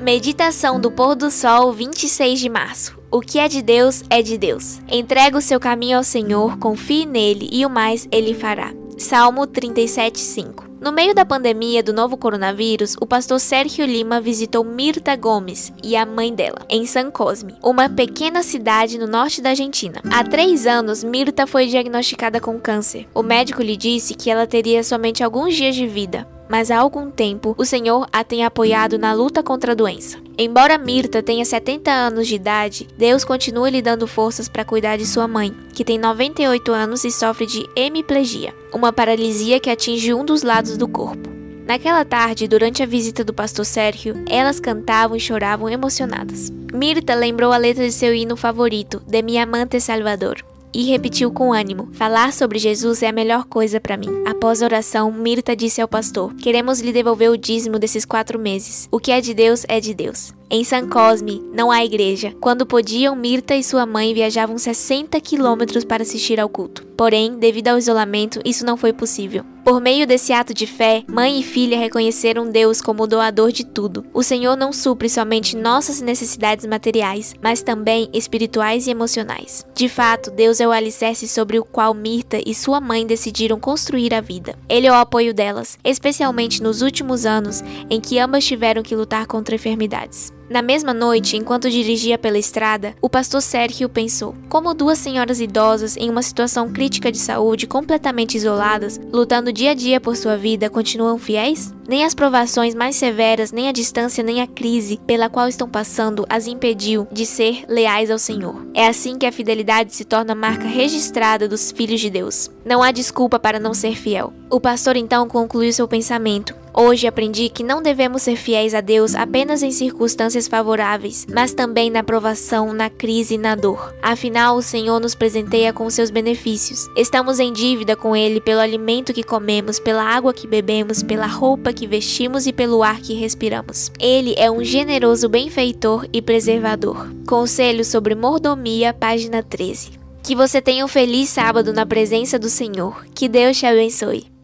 Meditação do pôr do sol, 26 de março. O que é de Deus é de Deus. Entrega o seu caminho ao Senhor, confie nele e o mais ele fará. Salmo 37:5. No meio da pandemia do novo coronavírus, o pastor Sérgio Lima visitou Mirta Gomes e a mãe dela, em San Cosme, uma pequena cidade no norte da Argentina. Há três anos, Mirta foi diagnosticada com câncer. O médico lhe disse que ela teria somente alguns dias de vida, mas há algum tempo o Senhor a tem apoiado na luta contra a doença. Embora Mirta tenha 70 anos de idade, Deus continua lhe dando forças para cuidar de sua mãe, que tem 98 anos e sofre de hemiplegia, uma paralisia que atinge um dos lados do corpo. Naquela tarde, durante a visita do pastor Sérgio, elas cantavam e choravam emocionadas. Mirta lembrou a letra de seu hino favorito, De Mi Amante Salvador, e repetiu com ânimo: Falar sobre Jesus é a melhor coisa para mim. Após a oração, Mirta disse ao pastor: Queremos lhe devolver o dízimo desses quatro meses. O que é de Deus é de Deus. Em San Cosme, não há igreja. Quando podiam, Mirta e sua mãe viajavam 60 quilômetros para assistir ao culto. Porém, devido ao isolamento, isso não foi possível. Por meio desse ato de fé, mãe e filha reconheceram Deus como o doador de tudo. O Senhor não supre somente nossas necessidades materiais, mas também espirituais e emocionais. De fato, Deus é o alicerce sobre o qual Mirta e sua mãe decidiram construir a vida. Ele é o apoio delas, especialmente nos últimos anos em que ambas tiveram que lutar contra enfermidades. Na mesma noite, enquanto dirigia pela estrada, o pastor Sérgio pensou: como duas senhoras idosas em uma situação crítica de saúde completamente isoladas, lutando dia a dia por sua vida, continuam fiéis? Nem as provações mais severas, nem a distância, nem a crise pela qual estão passando as impediu de ser leais ao Senhor. É assim que a fidelidade se torna marca registrada dos filhos de Deus. Não há desculpa para não ser fiel. O pastor então concluiu seu pensamento. Hoje aprendi que não devemos ser fiéis a Deus apenas em circunstâncias favoráveis, mas também na provação, na crise e na dor. Afinal, o Senhor nos presenteia com seus benefícios. Estamos em dívida com Ele pelo alimento que comemos, pela água que bebemos, pela roupa que vestimos e pelo ar que respiramos. Ele é um generoso benfeitor e preservador. Conselho sobre mordomia, página 13. Que você tenha um feliz sábado na presença do Senhor. Que Deus te abençoe.